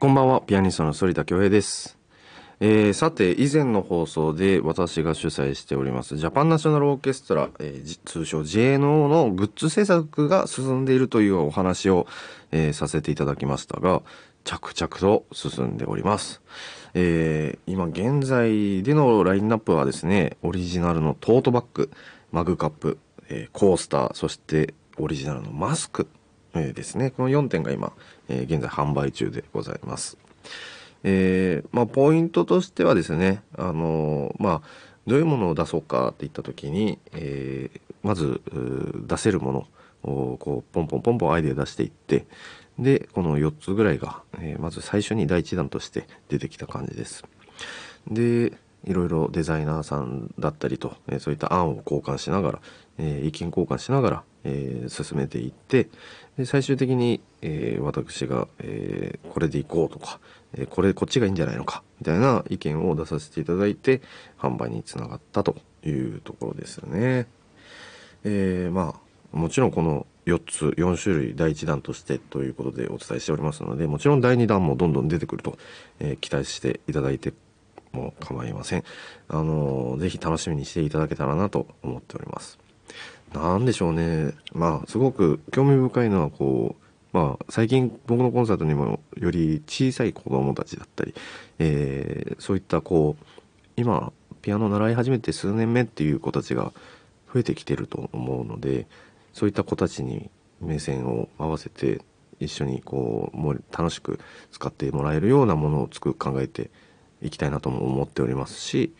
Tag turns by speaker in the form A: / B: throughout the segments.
A: こんばんは、ピアニストの反田恭平です。えーさて、以前の放送で私が主催しております、ジャパンナショナルオーケストラ、えー通称 JNO のグッズ制作が進んでいるというお話を、えーさせていただきましたが、着々と進んでおります。えー今現在でのラインナップはですね、オリジナルのトートバッグ、マグカップ、えコースター、そしてオリジナルのマスク、えーですね。この4点が今、えー現在販売中でございます。えーまあ、ポイントとしてはですね、あのまあ、どういうものを出そうかって言った時に、えまず、出せるものを、こう、ポンポンポンポンアイデア出していって、で、この4つぐらいが、えまず最初に第一弾として出てきた感じです。で、いろいろデザイナーさんだったりと、えそういった案を交換しながら、え意見交換しながら、えー進めていって、で最終的に、えー私が、えーこれでいこうとか、えこれこっちがいいんじゃないのか、みたいな意見を出させていただいて、販売につながったというところですよね。えまあ、もちろんこの4つ、4種類第1弾としてということでお伝えしておりますので、もちろん第2弾もどんどん出てくると、え期待していただいても構いません。あのーぜひ楽しみにしていただけたらなと思っております。なんでしょうね。まあ、すごく興味深いのは、こう、まあ、最近僕のコンサートにもより小さい子供たちだったり、えーそういったこう、今、ピアノを習い始めて数年目っていう子たちが増えてきてると思うので、そういった子たちに目線を合わせて、一緒にこう、もう楽しく使ってもらえるようなものを作考えていきたいなとも思っておりますし、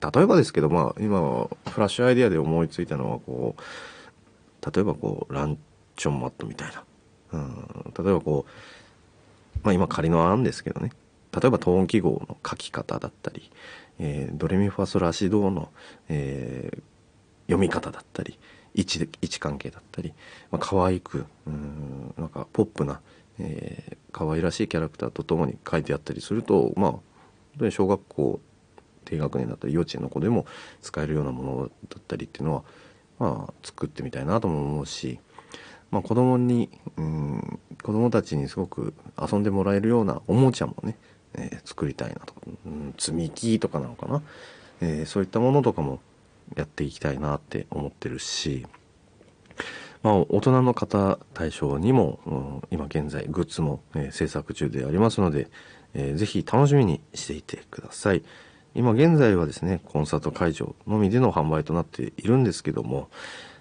A: 例えばですけど、まあ、今、フラッシュアイデアで思いついたのは、こう、例えばこう、ランチョンマットみたいな。うん、例えばこう、まあ今仮の案ですけどね。例えばトーン記号の書き方だったり、えードレミファソラシドの、えー読み方だったり、位置、位置関係だったり、まあ可愛く、うん、なんかポップな、えー可愛らしいキャラクターとともに書いてあったりすると、まあ、本当に小学校低学年だったり幼稚園の子でも使えるようなものだったりっていうのは、まあ、作ってみたいなとも思うし、まあ、子供に、うん、子供たちにすごく遊んでもらえるようなおもちゃもね、えー作りたいなと、うん、積み木とかなのかな、えーそういったものとかもやっていきたいなって思ってるし、まあ、大人の方対象にも、うん今現在グッズも、えー制作中でありますので、えーぜひ楽しみにしていてください。今現在はですね、コンサート会場のみでの販売となっているんですけども、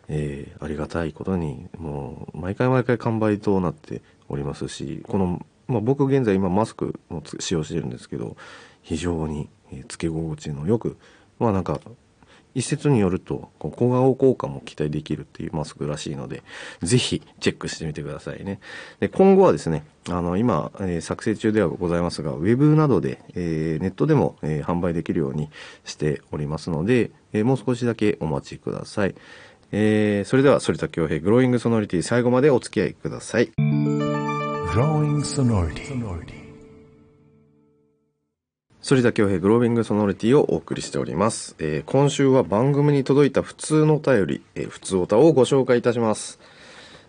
A: えーありがたいことに、もう、毎回毎回完売となっておりますし、この、まあ、僕現在今マスクを使用してるんですけど、非常に、えつけ心地のよく、まあなんか、一説によると、小顔効果も期待できるっていうマスクらしいので、ぜひチェックしてみてくださいね。で今後はですね、あの、今、えー作成中ではございますが、ウェブなどで、えーネットでも、えー販売できるようにしておりますので、えもう少しだけお待ちください。えそれでは、反田恭平、グローイングソノリティ最後までお付き合いください。
B: Growing sonority.
A: 反田恭平グロービングソノリティをお送りしております。えー今週は番組に届いた普通のお便り、えー普通おたをご紹介いたします。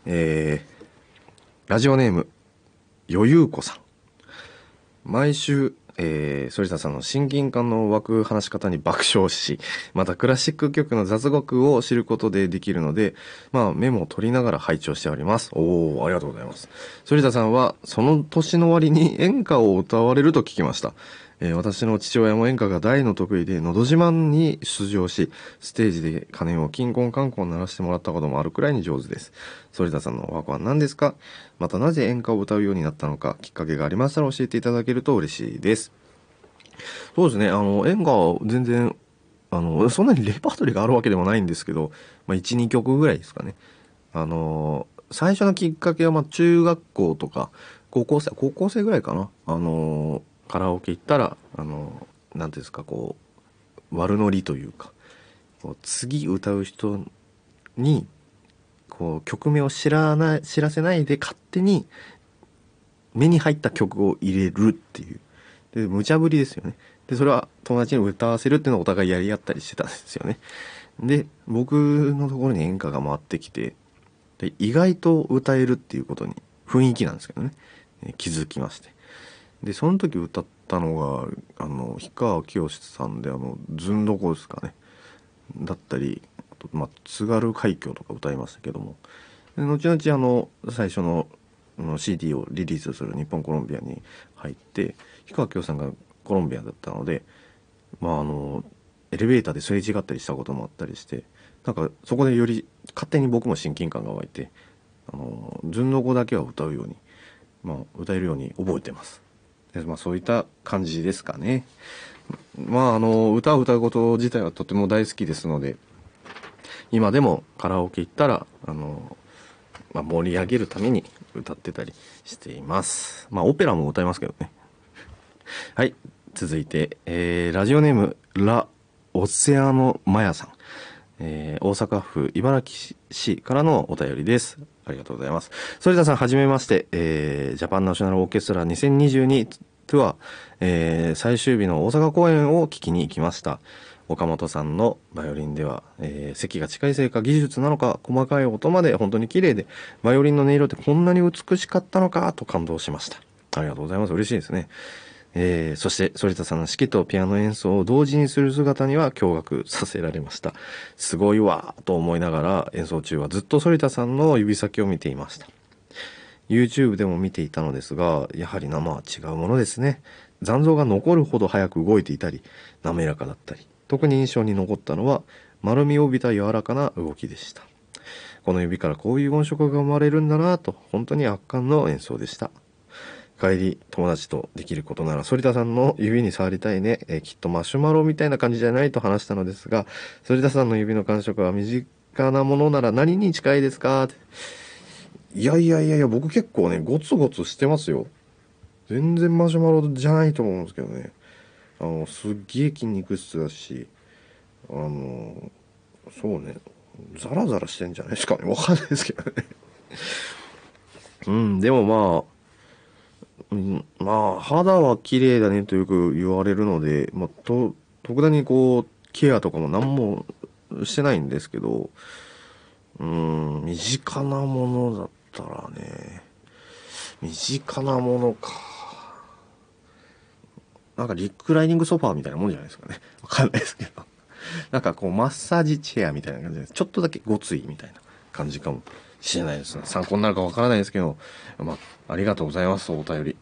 A: えーラジオネーム、余裕子さん。毎週、えー、反田さんの親近感の湧く話し方に爆笑し、またクラシック曲の雑学を知ることでできるので、まあメモを取りながら拝聴しております。おー、ありがとうございます。反田さんは、その年の終わりに演歌を歌われると聞きました。えー私の父親も演歌が大の得意で、のど自慢に出場し、ステージで鐘をキンコンカンコン鳴らしてもらったこともあるくらいに上手です。反田さんのお箱は何ですか？またなぜ演歌を歌うようになったのか、きっかけがありましたら教えていただけると嬉しいです。そうですね、あの、演歌は全然、あの、そんなにレパートリーがあるわけでもないんですけど、まあ、1、2曲ぐらいですかね。あの、最初のきっかけは、ま、中学校とか、高校生、高校生ぐらいかな。あの、カラオケ行ったら、あの、なんていうんですか、こう、悪ノリというか、こう次歌う人に、こう、曲名を知らない、知らせないで勝手に、目に入った曲を入れるっていう。で、無茶ぶりですよね。で、それは友達に歌わせるっていうのをお互いやり合ったりしてたんですよね。で、僕のところに演歌が回ってきて、で意外と歌えるっていうことに雰囲気なんですけどね、気づきまして。でその時歌ったのがあの氷川きよしさんであの「ずんどこ」ですかね。だったりあと、まあ、津軽海峡とか歌いましたけども。後々あの最初のの CD をリリースする日本コロンビアに入って氷川きよしさんがコロンビアだったのでまああのエレベーターですれ違ったりしたこともあったりしてなんかそこでより勝手に僕も親近感が湧いてあの順の語だけは歌うように、まあ、歌えるように覚えてます。まあ、そういった感じですかね。まああの歌を歌うこと自体はとても大好きですので今でもカラオケ行ったらあの、まあ、盛り上げるために歌ってたりしています。まあオペラも歌いますけどね。はい。続いて、えーラジオネームラ・オセアノ・マヤさん。えー大阪府茨城市からのお便りです。ありがとうございます。反田さん、はじめまして、えージャパンナショナルオーケストラ2022ツアー、えー最終日の大阪公演を聞きに行きました。岡本さんのバイオリンでは、えー席が近いせいか技術なのか細かい音まで本当に綺麗でバイオリンの音色ってこんなに美しかったのかと感動しましたありがとうございます嬉しいですねえーそして反田さんの指揮とピアノ演奏を同時にする姿には驚愕させられました。すごいわと思いながら演奏中はずっと反田さんの指先を見ていました。YouTube でも見ていたのですがやはり生は違うものですね。残像が残るほど早く動いていたり滑らかだったり特に印象に残ったのは丸みを帯びた柔らかな動きでした。この指からこういう音色が生まれるんだなと本当に圧巻の演奏でした。帰り友達とできることなら反田さんの指に触りたいね、えーきっとマシュマロみたいな感じじゃないと話したのですが反田さんの指の感触は身近なものなら何に近いですか？いやいやいやいや僕結構ねゴツゴツしてますよ。全然マシュマロじゃないと思うんですけどね。あのすっげえ筋肉質だしあのそうねザラザラしてんじゃないですかね。わかんないですけどね。うんでもまあうん、まあ肌は綺麗だねとよく言われるので、まあ、と特段にこうケアとかも何もしてないんですけどうん身近なものだったらね身近なものか。なんかリクライニングソファーみたいなもんじゃないですかね。わかんないですけど。なんかこうマッサージチェアみたいな感じでちょっとだけごついみたいな感じかも。しれないです。参考になるかわからないですけど、まあ、ありがとうございますお便り。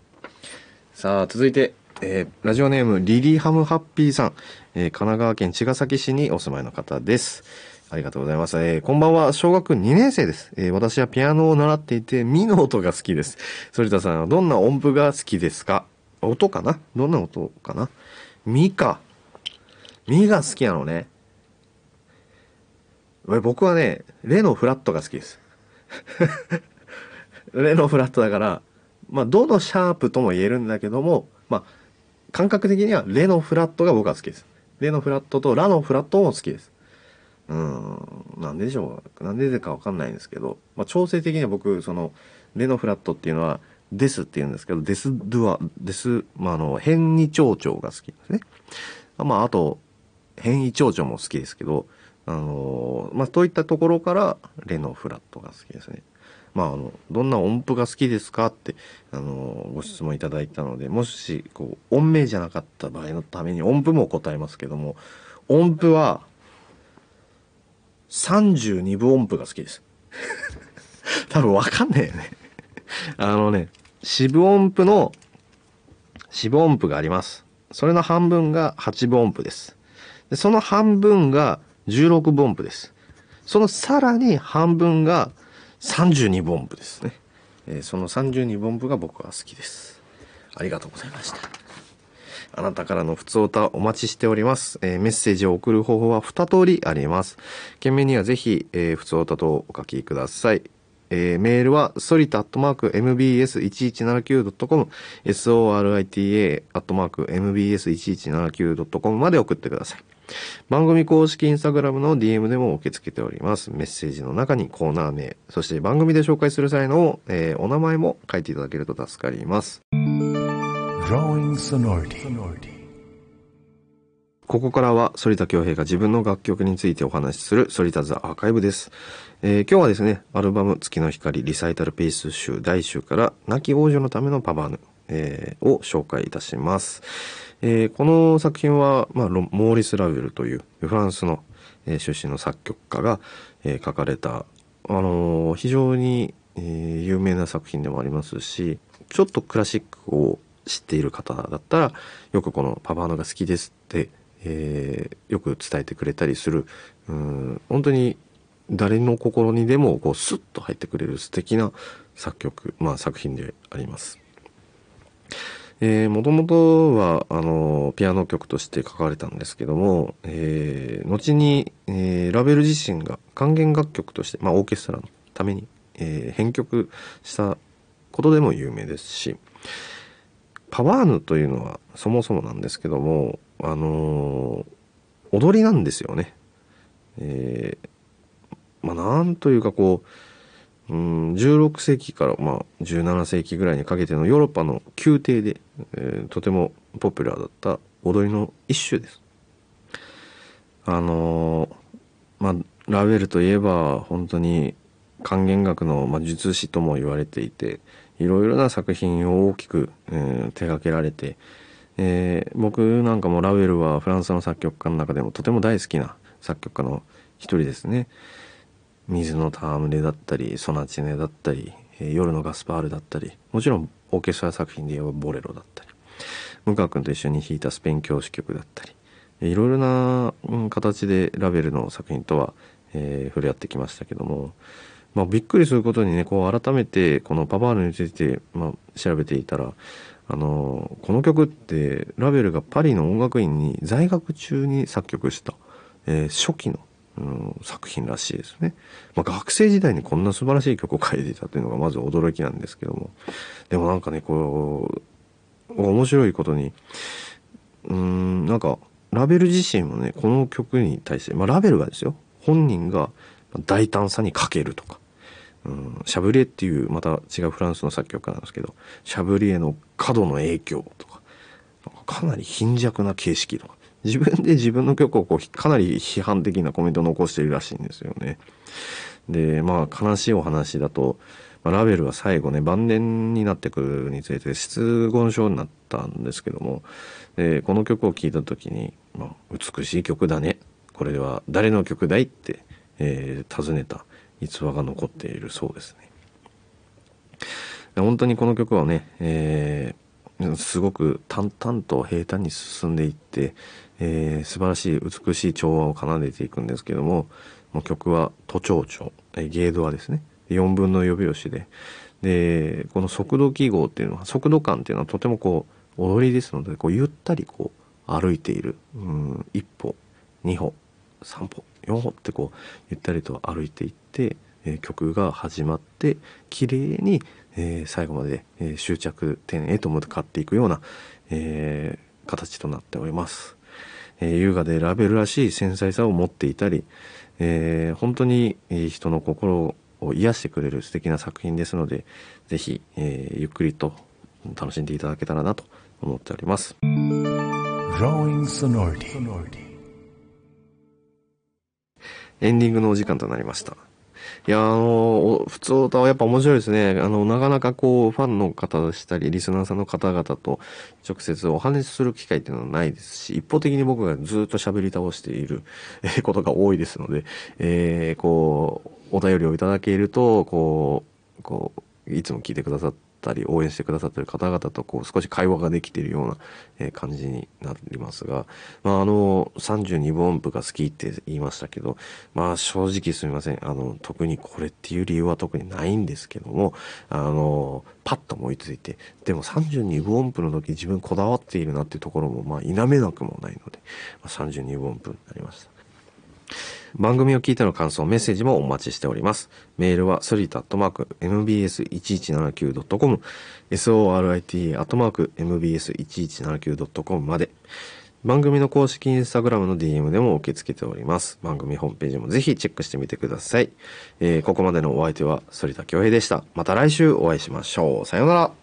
A: さあ続いて、えーラジオネームリリハムハッピーさん、えー神奈川県茅ヶ崎市にお住まいの方です。ありがとうございます、えーこんばんは。小学2年生です、えー私はピアノを習っていてミの音が好きです。反田さんはどんな音符が好きですか？音かな？どんな音かな？ミか。ミが好きなのね。え僕はねレのフラットが好きです。レのフラットだからまあどのシャープとも言えるんだけどもまあ感覚的にはレのフラットが僕は好きです。レのフラットとラのフラットも好きです。うんなんででしょうなんででかわかんないんですけど、まあ、調整的には僕そのレのフラットっていうのはデスって言うんですけどデスドゥアデス、まあ、あの変異長調が好きですね。あまああと変異長調も好きですけどあのまあそういったところからレのフラットが好きですね。まあ、あのどんな音符が好きですかってあのご質問いただいたのでもしこう音名じゃなかった場合のために音符も答えますけども音符は32分音符が好きです。多分わかんないよね。あのね四分音符の四分音符があります。それの半分が8分音符です。でその半分が16分音符です。そのさらに半分が32分音符です。ね、えーその32分音符が僕は好きです。ありがとうございました。あなたからの普通歌お待ちしております、えーメッセージを送る方法は2通りあります。件名にはぜひ、えー、普通歌とお書きください。えーメールは、ソリタアットマーク mbs1179.com、sorita アットマーク mbs1179.com まで送ってください。番組公式インスタグラムの DM でも受け付けております。メッセージの中にコーナー名、そして番組で紹介する際の、えーお名前も書いていただけると助かります。ここからは反田恭平が自分の楽曲についてお話しする反田ザアーカイブです、えー今日はですねアルバム「月の光リサイタルピース集」第1集から「亡き王女のためのパバーヌ」えーを紹介いたします。えーこの作品は、まあ、モーリス・ラヴェルというフランスの、えー出身の作曲家が、えー書かれた、あのー非常に、えー有名な作品でもありますしちょっとクラシックを知っている方だったらよくこの「パパーノが好きです」って、えーよく伝えてくれたりするうん本当に誰の心にでもこうスッと入ってくれる素敵な作曲、まあ、作品であります。えー、もともとはあのピアノ曲として書かれたんですけども、えー後に、えーラベル自身が管弦楽曲として、まあ、オーケストラのために、えー編曲したことでも有名ですしパワーヌというのはそもそもなんですけども、あのー踊りなんですよね。えーまあ、なんというかこううん16世紀から、まあ、17世紀ぐらいにかけてのヨーロッパの宮廷で、えーとてもポピュラーだった踊りの一種です。あのーまあラヴェルといえば本当に管弦楽の魔術師とも言われていていろいろな作品を大きく、えー手掛けられて、えー僕なんかもラヴェルはフランスの作曲家の中でもとても大好きな作曲家の一人ですね。水の戯れだったりソナチネだったり、え夜のガスパールだったりもちろんオーケストラ作品で言えばボレロだったり向川君と一緒に弾いたスペイン教師曲だったりいろいろな、形でラベルの作品とは、えー触れ合ってきましたけども、まあ、びっくりすることにねこう改めてこのパパールについて、まあ、調べていたらあのこの曲ってラベルがパリの音楽院に在学中に作曲した、えー初期の、うん作品らしいですね、まあ、学生時代にこんな素晴らしい曲を書いていたというのがまず驚きなんですけども。でもなんかねこう面白いことにうんなんかラベル自身もねこの曲に対して、まあ、ラベルがですよ本人が大胆さに欠けるとか、うん、シャブリエっていうまた違うフランスの作曲家なんですけどシャブリエの過度の影響とかかなり貧弱な形式とか自分で自分の曲をこうかなり批判的なコメントを残しているらしいんですよね。でまあ悲しいお話だと、まあラベルは最後ね晩年になってくるにつれて失言症になったんですけどもでこの曲を聴いた時に、まあ、美しい曲だねこれは誰の曲だいって、えー尋ねた逸話が残っているそうですね。本当にこの曲はね、えーすごく淡々と平坦に進んでいって、えー素晴らしい美しい調和を奏でていくんですけどももう曲は都庁調、えゲードはですね4分の予拍子ででこの速度記号っていうのは速度感っていうのはとてもこう踊りですのでこうゆったりこう歩いているうん一歩二歩三歩四歩ってこうゆったりと歩いていって、えー曲が始まって綺麗に、えー最後まで、えー終着点へと向かっていくような、え形となっております。えー優雅でラベルらしい繊細さを持っていたり、えー本当にえー人の心を癒してくれる素敵な作品ですのでぜひ、えーゆっくりと楽しんでいただけたらなと思っております。エンディングのお時間となりました。いや、あの、普通歌はやっぱ面白いですね。あの、なかなかこう、ファンの方でしたり、リスナーさんの方々と直接お話しする機会っていうのはないですし、一方的に僕がずっと喋り倒していることが多いですので、えーこう、お便りをいただけると、こう、こう、いつも聞いてくださったり、応援してくださってる方々とこう、少し会話ができているような、え感じになりますが、まあ、あの、32分音符が好きって言いましたけど、まあ、正直すみません。あの、特にこれっていう理由は特にないんですけども、あの、パッと思いついて、でも32分音符の時自分こだわっているなっていうところも、まあ、否めなくもないので、ま、32分音符になりました。番組を聞いての感想、メッセージもお待ちしております。メールは、ソリタアットマーク、mbs1179.com、sorita アットマーク、mbs1179.com まで。番組の公式インスタグラムの DM でも受け付けております。番組ホームページもぜひチェックしてみてください。えーここまでのお相手は、反田恭平でした。また来週お会いしましょう。さようなら。